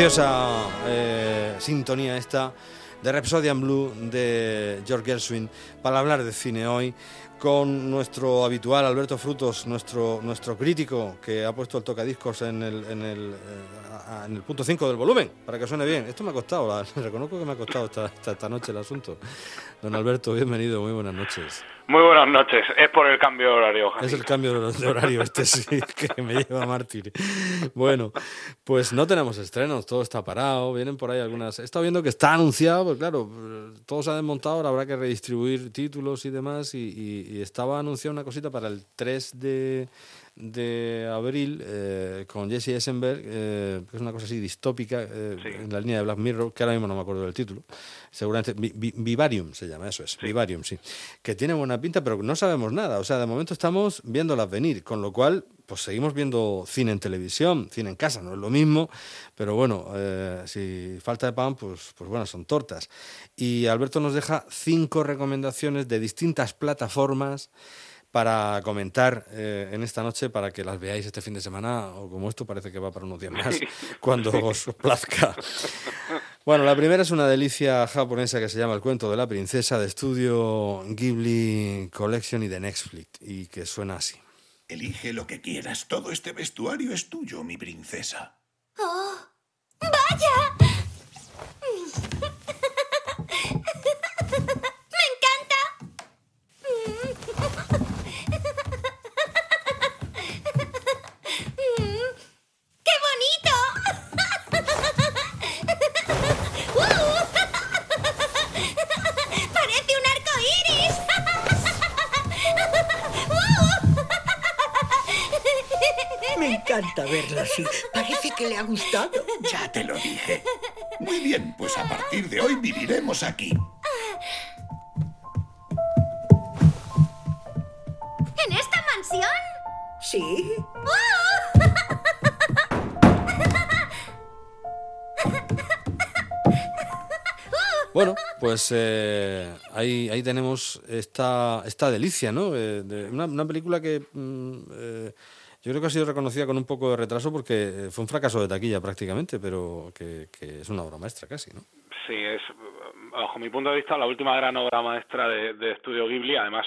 Preciosa eh, sintonía esta de Rhapsodian Blue de George Gershwin para hablar de cine hoy con nuestro habitual Alberto Frutos, nuestro, nuestro crítico que ha puesto el tocadiscos en el, en el, eh, punto 5 del volumen, para que suene bien. Esto me ha costado, reconozco que me ha costado esta, esta noche el asunto. Don Alberto, bienvenido, muy buenas noches. Muy buenas noches. Es por el cambio de horario. Es el cambio de horario este sí que me lleva a mártir. Bueno, pues no tenemos estrenos, todo está parado, vienen por ahí algunas... He estado viendo que está anunciado, pues claro, todo se ha desmontado, ahora habrá que redistribuir títulos y demás, y, estaba anunciada una cosita para el 3 de, de abril eh, con Jesse Eisenberg, eh, que es una cosa así distópica, eh, en la línea de Black Mirror, que ahora mismo no me acuerdo del título, seguramente Vivarium se llama, eso es, Vivarium, sí, que tiene buena pinta, pero no sabemos nada, o sea, de momento estamos viéndolas venir, con lo cual, pues seguimos viendo cine en televisión, cine en casa, no es lo mismo, pero bueno, si falta de pan, pues, pues bueno, son tortas. Y Alberto nos deja cinco recomendaciones de distintas plataformas para comentar eh, en esta noche para que las veáis este fin de semana o como esto parece que va para unos días más cuando os plazca. Bueno, la primera es una delicia japonesa que se llama El cuento de la princesa de estudio Ghibli Collection y de Netflix y que suena así. Elige lo que quieras, todo este vestuario es tuyo, mi princesa. ¡Oh! ¡Vaya! Parece que le ha gustado. Ya te lo dije. Muy bien, pues a partir de hoy viviremos aquí. ¿En esta mansión? Sí. Bueno, pues eh, ahí, ahí tenemos esta, esta delicia, ¿no? Eh, de una, película que mm, eh, yo creo que ha sido reconocida con un poco de retraso porque fue un fracaso de taquilla prácticamente, pero que, es una obra maestra casi, ¿no? Sí, es, bajo mi punto de vista, la última gran obra maestra de, de Estudio Ghibli. Además,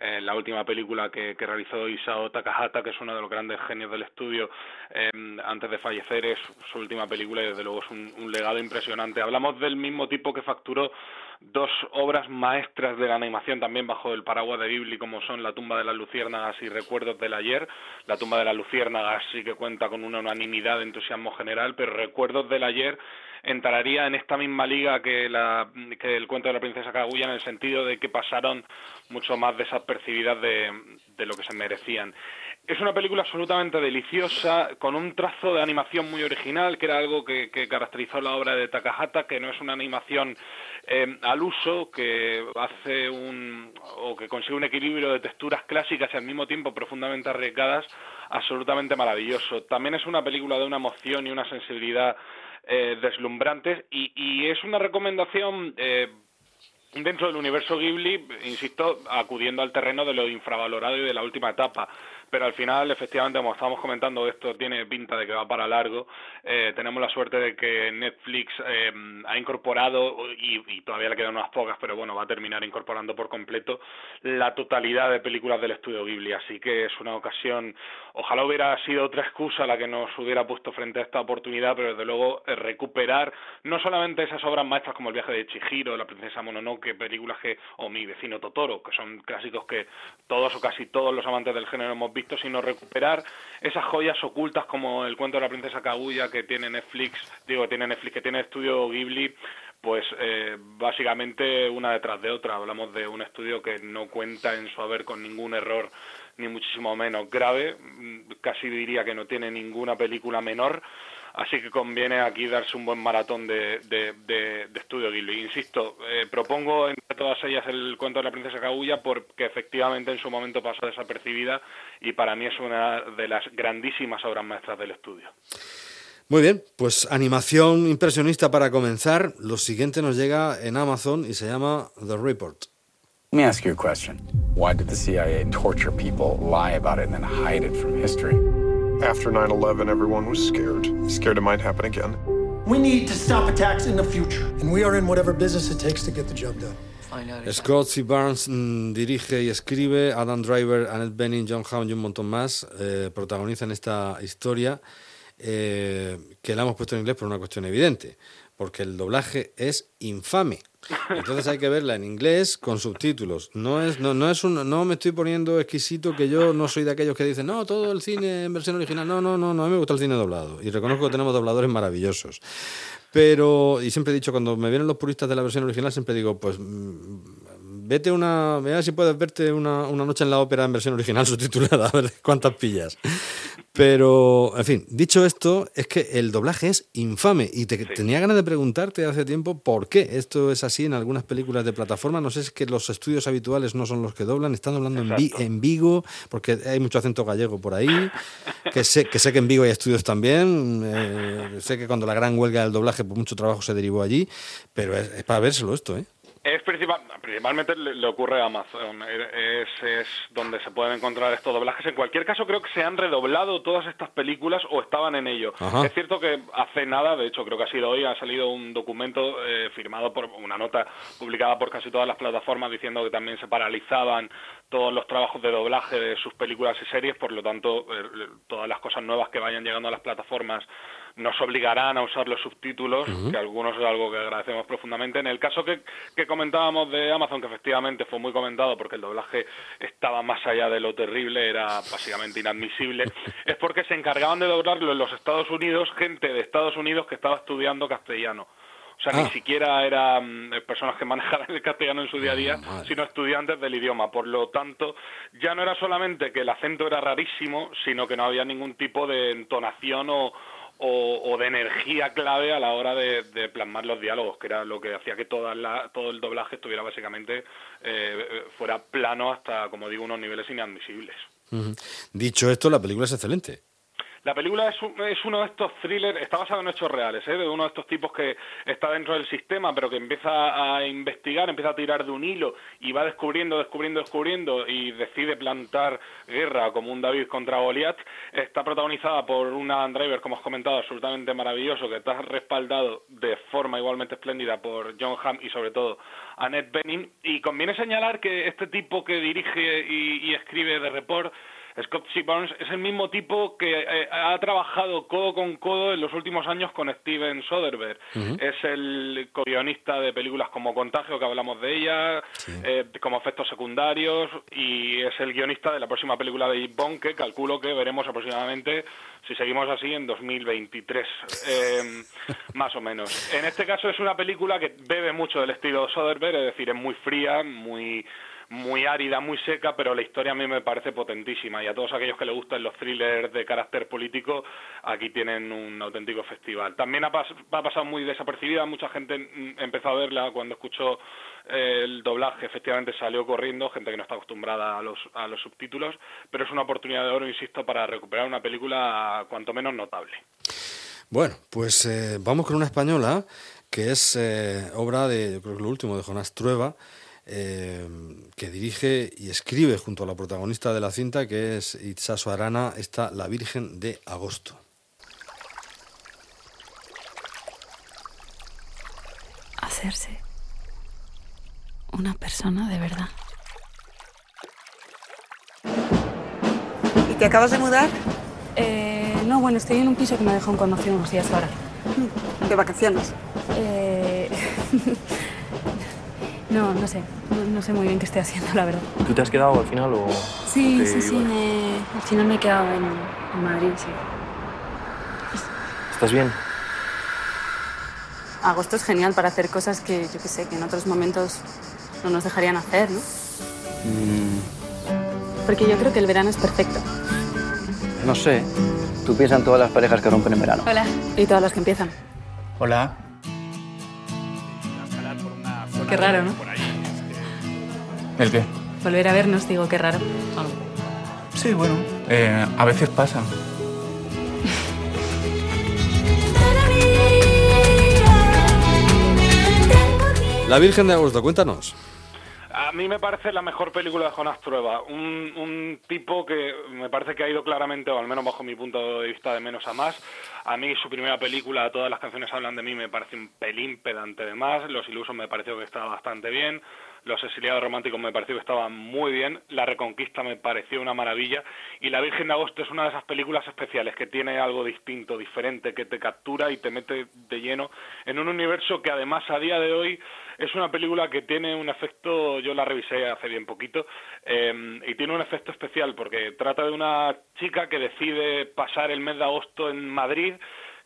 eh, la última película que, que, realizó Isao Takahata, que es uno de los grandes genios del estudio, eh, antes de fallecer, es su última película y desde luego es un, legado impresionante. Hablamos del mismo tipo que facturó dos obras maestras de la animación también bajo el paraguas de Ghibli como son La tumba de las luciérnagas y Recuerdos del ayer. La tumba de las luciérnagas sí que cuenta con una unanimidad de entusiasmo general, pero Recuerdos del ayer entraría en esta misma liga que, la, que el cuento de la princesa Kaguya en el sentido de que pasaron mucho más desapercibidas de, de lo que se merecían. Es una película absolutamente deliciosa, con un trazo de animación muy original, que era algo que, que caracterizó la obra de Takahata, que no es una animación eh, al uso, que hace un, o que consigue un equilibrio de texturas clásicas y al mismo tiempo profundamente arriesgadas, absolutamente maravilloso. También es una película de una emoción y una sensibilidad eh, deslumbrantes y, y, es una recomendación eh, dentro del universo Ghibli, insisto, acudiendo al terreno de lo infravalorado y de la última etapa pero al final, efectivamente, como estamos comentando, esto tiene pinta de que va para largo. Eh, tenemos la suerte de que Netflix eh, ha incorporado, y, todavía le quedan unas pocas, pero bueno, va a terminar incorporando por completo la totalidad de películas del estudio Ghibli. Así que es una ocasión, ojalá hubiera sido otra excusa la que nos hubiera puesto frente a esta oportunidad, pero desde luego eh, recuperar no solamente esas obras maestras como El viaje de Chihiro, La princesa Mononoke, películas que, o Mi vecino Totoro, que son clásicos que todos o casi todos los amantes del género hemos visto sino recuperar esas joyas ocultas como el cuento de la princesa Kaguya que tiene Netflix, digo, tiene Netflix, que tiene estudio Ghibli, pues eh, básicamente una detrás de otra. Hablamos de un estudio que no cuenta en su haber con ningún error, ni muchísimo menos grave, casi diría que no tiene ninguna película menor Así que conviene aquí darse un buen maratón de, de, estudio Ghibli. Insisto, eh, propongo entre todas ellas el cuento de la princesa Kaguya porque efectivamente en su momento pasó desapercibida y para mí es una de las grandísimas obras maestras del estudio. Muy bien, pues animación impresionista para comenzar. Lo siguiente nos llega en Amazon y se llama The Report. Let me ask you a question. Why did the CIA torture people, lie about it, and then hide it from history? After 9 11, everyone was scared. Scared it might happen again. We need to stop attacks in the future. And we are in whatever business it takes to get the job done. Scott C. Barnes mm, dirige y escribe, Adam Driver, Annette Bening, John Hamm y un montón más eh, protagonizan esta historia eh, que la hemos puesto en inglés por una cuestión evidente, porque el doblaje es infame. Entonces hay que verla en inglés con subtítulos. No es, no, no es un, no me estoy poniendo exquisito que yo no soy de aquellos que dicen no todo el cine en versión original. No, no, no, no. A mí me gusta el cine doblado y reconozco que tenemos dobladores maravillosos. Pero y siempre he dicho cuando me vienen los puristas de la versión original siempre digo pues mm, vete una, vea si puedes verte una, una noche en la ópera en versión original subtitulada a ver cuántas pillas. Pero, en fin, dicho esto, es que el doblaje es infame y te, tenía ganas de preguntarte hace tiempo por qué esto es así en algunas películas de plataforma. No sé si es que los estudios habituales no son los que doblan, están doblando en, Vi- en Vigo, porque hay mucho acento gallego por ahí, que sé que, sé que en Vigo hay estudios también, eh, sé que cuando la gran huelga del doblaje, pues mucho trabajo se derivó allí, pero es, es para vérselo esto, ¿eh? Es principal, principalmente le, le ocurre a Amazon, es, es donde se pueden encontrar estos doblajes. En cualquier caso, creo que se han redoblado todas estas películas o estaban en ello. Ajá. Es cierto que hace nada, de hecho creo que ha sido hoy, ha salido un documento eh, firmado por una nota publicada por casi todas las plataformas diciendo que también se paralizaban todos los trabajos de doblaje de sus películas y series, por lo tanto, eh, todas las cosas nuevas que vayan llegando a las plataformas nos obligarán a usar los subtítulos, que algunos es algo que agradecemos profundamente. En el caso que, que comentábamos de Amazon, que efectivamente fue muy comentado porque el doblaje estaba más allá de lo terrible, era básicamente inadmisible, es porque se encargaban de doblarlo en los Estados Unidos gente de Estados Unidos que estaba estudiando castellano. O sea, Ah. ni siquiera eran eh, personas que manejaran el castellano en su día a día, sino estudiantes del idioma. Por lo tanto, ya no era solamente que el acento era rarísimo, sino que no había ningún tipo de entonación o, o, de energía clave a la hora de, plasmar los diálogos, que era lo que hacía que toda la, todo el doblaje estuviera básicamente eh, fuera plano hasta, como digo, unos niveles inadmisibles. Dicho esto, la película es excelente. La película es, un- es uno de estos thrillers, está basado en hechos reales, ¿eh? de uno de estos tipos que está dentro del sistema, pero que empieza a investigar, empieza a tirar de un hilo y va descubriendo, descubriendo, descubriendo y decide plantar guerra como un David contra Goliath. Está protagonizada por un Adam Driver, como has comentado, absolutamente maravilloso, que está respaldado de forma igualmente espléndida por John Hamm y sobre todo Annette Bening. Y conviene señalar que este tipo que dirige y, y escribe The Report Scott C. Barnes es el mismo tipo que eh, ha trabajado codo con codo en los últimos años con Steven Soderbergh. Es el co-guionista de películas como Contagio, que hablamos de ella, eh, como efectos secundarios, y es el guionista de la próxima película de Bond, que calculo que veremos aproximadamente, si seguimos así, en 2023, eh, más o menos. En este caso es una película que bebe mucho del estilo Soderbergh, es decir, es muy fría, muy muy árida, muy seca, pero la historia a mí me parece potentísima y a todos aquellos que les gustan los thrillers de carácter político, aquí tienen un auténtico festival. También ha, pas- ha pasado muy desapercibida, mucha gente mm, empezó a verla cuando escuchó eh, el doblaje, efectivamente salió corriendo, gente que no está acostumbrada a los, a los subtítulos, pero es una oportunidad de oro, insisto, para recuperar una película cuanto menos notable. Bueno, pues eh, vamos con una española que es eh, obra de, yo creo que lo último, de Jonás Trueba, eh, que dirige y escribe junto a la protagonista de la cinta, que es Itzaso Arana, está La Virgen de Agosto. hacerse una persona de verdad. ¿Y te acabas de mudar? Eh, no, bueno, estoy en un piso que me dejó un conocido unos días ahora. ¿De vacaciones? Eh, no, no sé. No, no sé muy bien qué estoy haciendo, la verdad. ¿Tú te has quedado al final o...? Sí, sí, sí. me- al final me he quedado en, en Madrid, sí. ¿Estás bien? Agosto es genial para hacer cosas que, yo qué sé, que en otros momentos no nos dejarían hacer, ¿no? Porque yo creo que el verano es perfecto. No sé. Tú piensas en todas las parejas que rompen en verano. Hola. Y todas las que empiezan. Hola. Qué raro, ¿no? ¿El qué? Volver a vernos, digo, qué raro. Sí, bueno, eh, a veces pasa. La Virgen de Agosto, cuéntanos. A mí me parece la mejor película de Jonas Trueba. Un, un tipo que me parece que ha ido claramente, o al menos bajo mi punto de vista, de menos a más. A mí su primera película, Todas las canciones hablan de mí, me parece un pelín pedante de más. Los ilusos me pareció que estaba bastante bien. Los exiliados románticos me pareció que estaban muy bien. La Reconquista me pareció una maravilla. Y La Virgen de Agosto es una de esas películas especiales que tiene algo distinto, diferente, que te captura y te mete de lleno en un universo que además a día de hoy es una película que tiene un efecto, yo la revisé hace bien poquito, eh, y tiene un efecto especial porque trata de una chica que decide pasar el mes de agosto en Madrid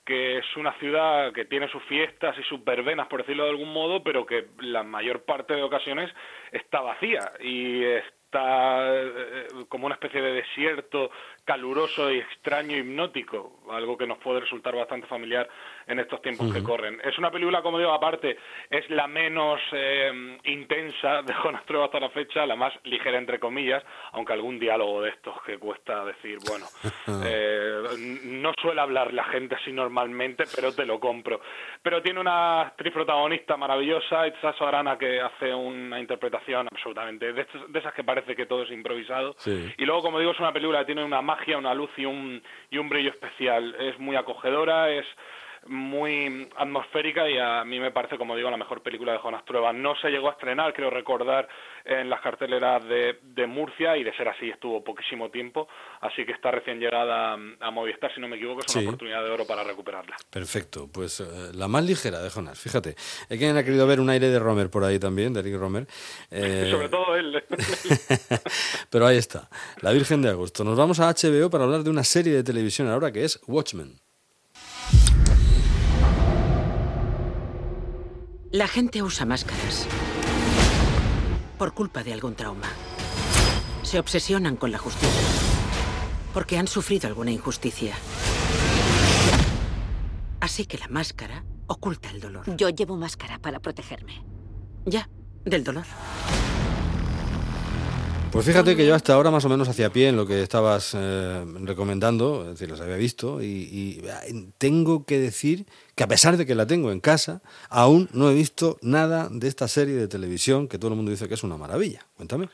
que es una ciudad que tiene sus fiestas y sus verbenas, por decirlo de algún modo, pero que la mayor parte de ocasiones está vacía y está eh, como una especie de desierto caluroso y extraño, hipnótico, algo que nos puede resultar bastante familiar en estos tiempos que corren. Es una película, como digo, aparte, es la menos eh, intensa de Jonas Trueba hasta la fecha, la más ligera entre comillas, aunque algún diálogo de estos que cuesta decir, bueno, eh, no suele hablar la gente así normalmente, pero te lo compro. Pero tiene una actriz protagonista maravillosa, Itza Arana, que hace una interpretación absolutamente de, de esas que parece que todo es improvisado. Sí. Y luego, como digo, es una película que tiene una magia, una luz y un, y un brillo especial. Es muy acogedora, es muy atmosférica y a mí me parece, como digo, la mejor película de Jonas Trueba. No se llegó a estrenar, creo recordar, en las carteleras de, de Murcia y de ser así estuvo poquísimo tiempo, así que está recién llegada a, Movistar, si no me equivoco, es una Sí. oportunidad de oro para recuperarla. Perfecto, pues eh, la más ligera de Jonas, fíjate. Hay quien ha querido ver un aire de Romer por ahí también, de Eric Romer. Eh, Sobre todo él. Pero ahí está, La Virgen de Agosto. Nos vamos a HBO para hablar de una serie de televisión ahora que es Watchmen. La gente usa máscaras por culpa de algún trauma. Se obsesionan con la justicia porque han sufrido alguna injusticia. Así que la máscara oculta el dolor. Yo llevo máscara para protegerme. Ya, del dolor. Pues fíjate que yo hasta ahora más o menos hacía pie en lo que estabas eh, recomendando, es decir, las había visto, y, y, tengo que decir que a pesar de que la tengo en casa, aún no he visto nada de esta serie de televisión que todo el mundo dice que es una maravilla. Cuéntame.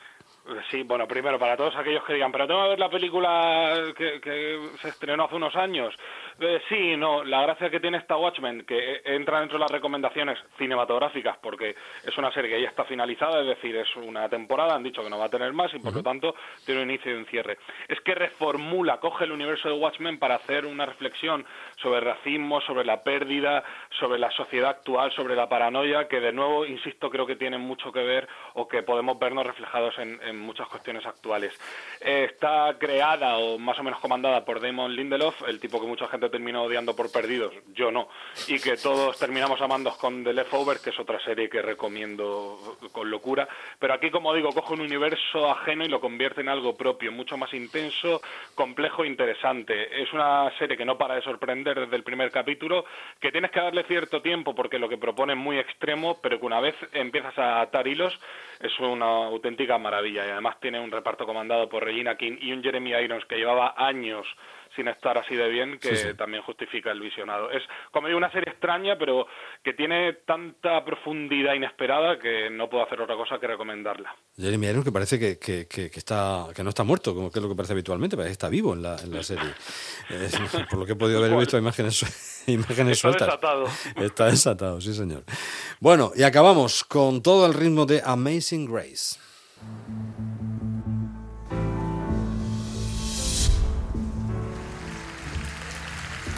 Sí, bueno, primero, para todos aquellos que digan, pero tengo que ver la película que se estrenó hace unos años. Eh, sí, no, la gracia que tiene esta Watchmen, que entra dentro de las recomendaciones cinematográficas, porque es una serie que ya está finalizada, es decir, es una temporada, han dicho que no va a tener más y por lo tanto tiene un inicio y un cierre. Es que reformula, coge el universo de Watchmen para hacer una reflexión sobre el racismo, sobre la pérdida, sobre la sociedad actual, sobre la paranoia, que de nuevo, insisto, creo que tienen mucho que ver o que podemos vernos reflejados en, en muchas cuestiones actuales. Eh, está creada o más o menos comandada por Damon Lindelof, el tipo que mucha gente terminó odiando por perdidos, yo no, y que todos terminamos amando con The Leftovers, que es otra serie que recomiendo con locura, pero aquí, como digo, coge un universo ajeno y lo convierte en algo propio, mucho más intenso, complejo e interesante. Es una serie que no para de sorprender desde el primer capítulo, que tienes que darle cierto tiempo porque lo que propone es muy extremo, pero que una vez empiezas a atar hilos es una auténtica maravilla y además tiene un reparto comandado por Regina King y un Jeremy Irons que llevaba años sin estar así de bien que Sí, sí. también justifica el visionado. Es como digo una serie extraña pero que tiene tanta profundidad inesperada que no puedo hacer otra cosa que recomendarla. Jeremy Irons que parece que, que, que- que está, que no está muerto, como que es lo que parece habitualmente, parece que está vivo en la, en la serie. Eh, por lo que he podido haber visto imágenes, imágenes Está sueltas. desatado. Está desatado, sí señor. Bueno, y acabamos con todo el ritmo de Amazing Grace.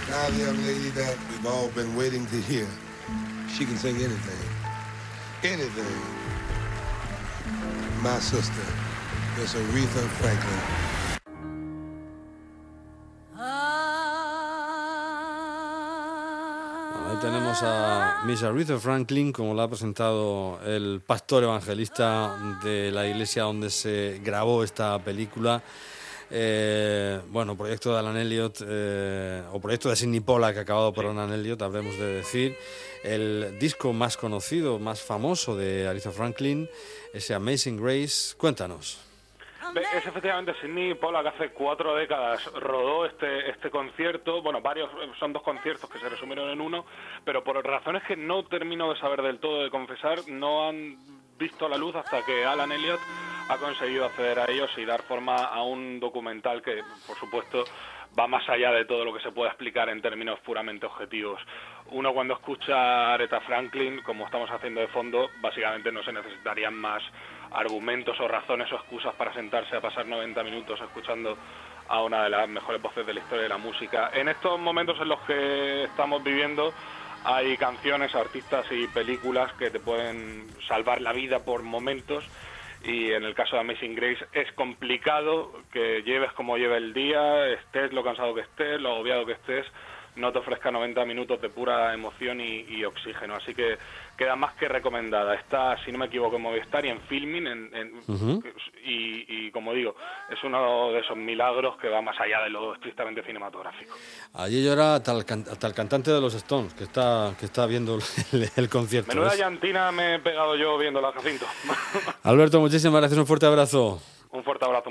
Now, the young lady that we've all been waiting to hear. She can sing anything. Anything. My sister, Miss Aretha Franklin. Tenemos a Miss Aretha Franklin, como la ha presentado el pastor evangelista de la iglesia donde se grabó esta película. Eh, bueno, proyecto de Alan Elliot, eh, o proyecto de Sidney Pollack, acabado por Alan Elliot, habremos de decir. El disco más conocido, más famoso de Aretha Franklin, ese Amazing Grace. Cuéntanos. Es efectivamente Sidney Pollack hace cuatro décadas rodó este este concierto, bueno, varios son dos conciertos que se resumieron en uno, pero por razones que no termino de saber del todo, de confesar, no han visto la luz hasta que Alan Elliot ha conseguido acceder a ellos y dar forma a un documental que, por supuesto, va más allá de todo lo que se puede explicar en términos puramente objetivos. Uno cuando escucha a Aretha Franklin, como estamos haciendo de fondo, básicamente no se necesitarían más argumentos o razones o excusas para sentarse a pasar 90 minutos escuchando a una de las mejores voces de la historia de la música. En estos momentos en los que estamos viviendo hay canciones, artistas y películas que te pueden salvar la vida por momentos y en el caso de Amazing Grace es complicado que lleves como lleve el día, estés lo cansado que estés, lo agobiado que estés, no te ofrezca 90 minutos de pura emoción y, oxígeno. Así que queda más que recomendada. Está, si no me equivoco, en Movistar y en Filming. En, y, como digo, es uno de esos milagros que va más allá de lo estrictamente cinematográfico. Allí llora hasta el, hasta el cantante de los Stones, que está, que está viendo el, concierto. Menuda llantina me he pegado yo viendo la Jacinto. Alberto, muchísimas gracias. Un fuerte abrazo. Un fuerte abrazo.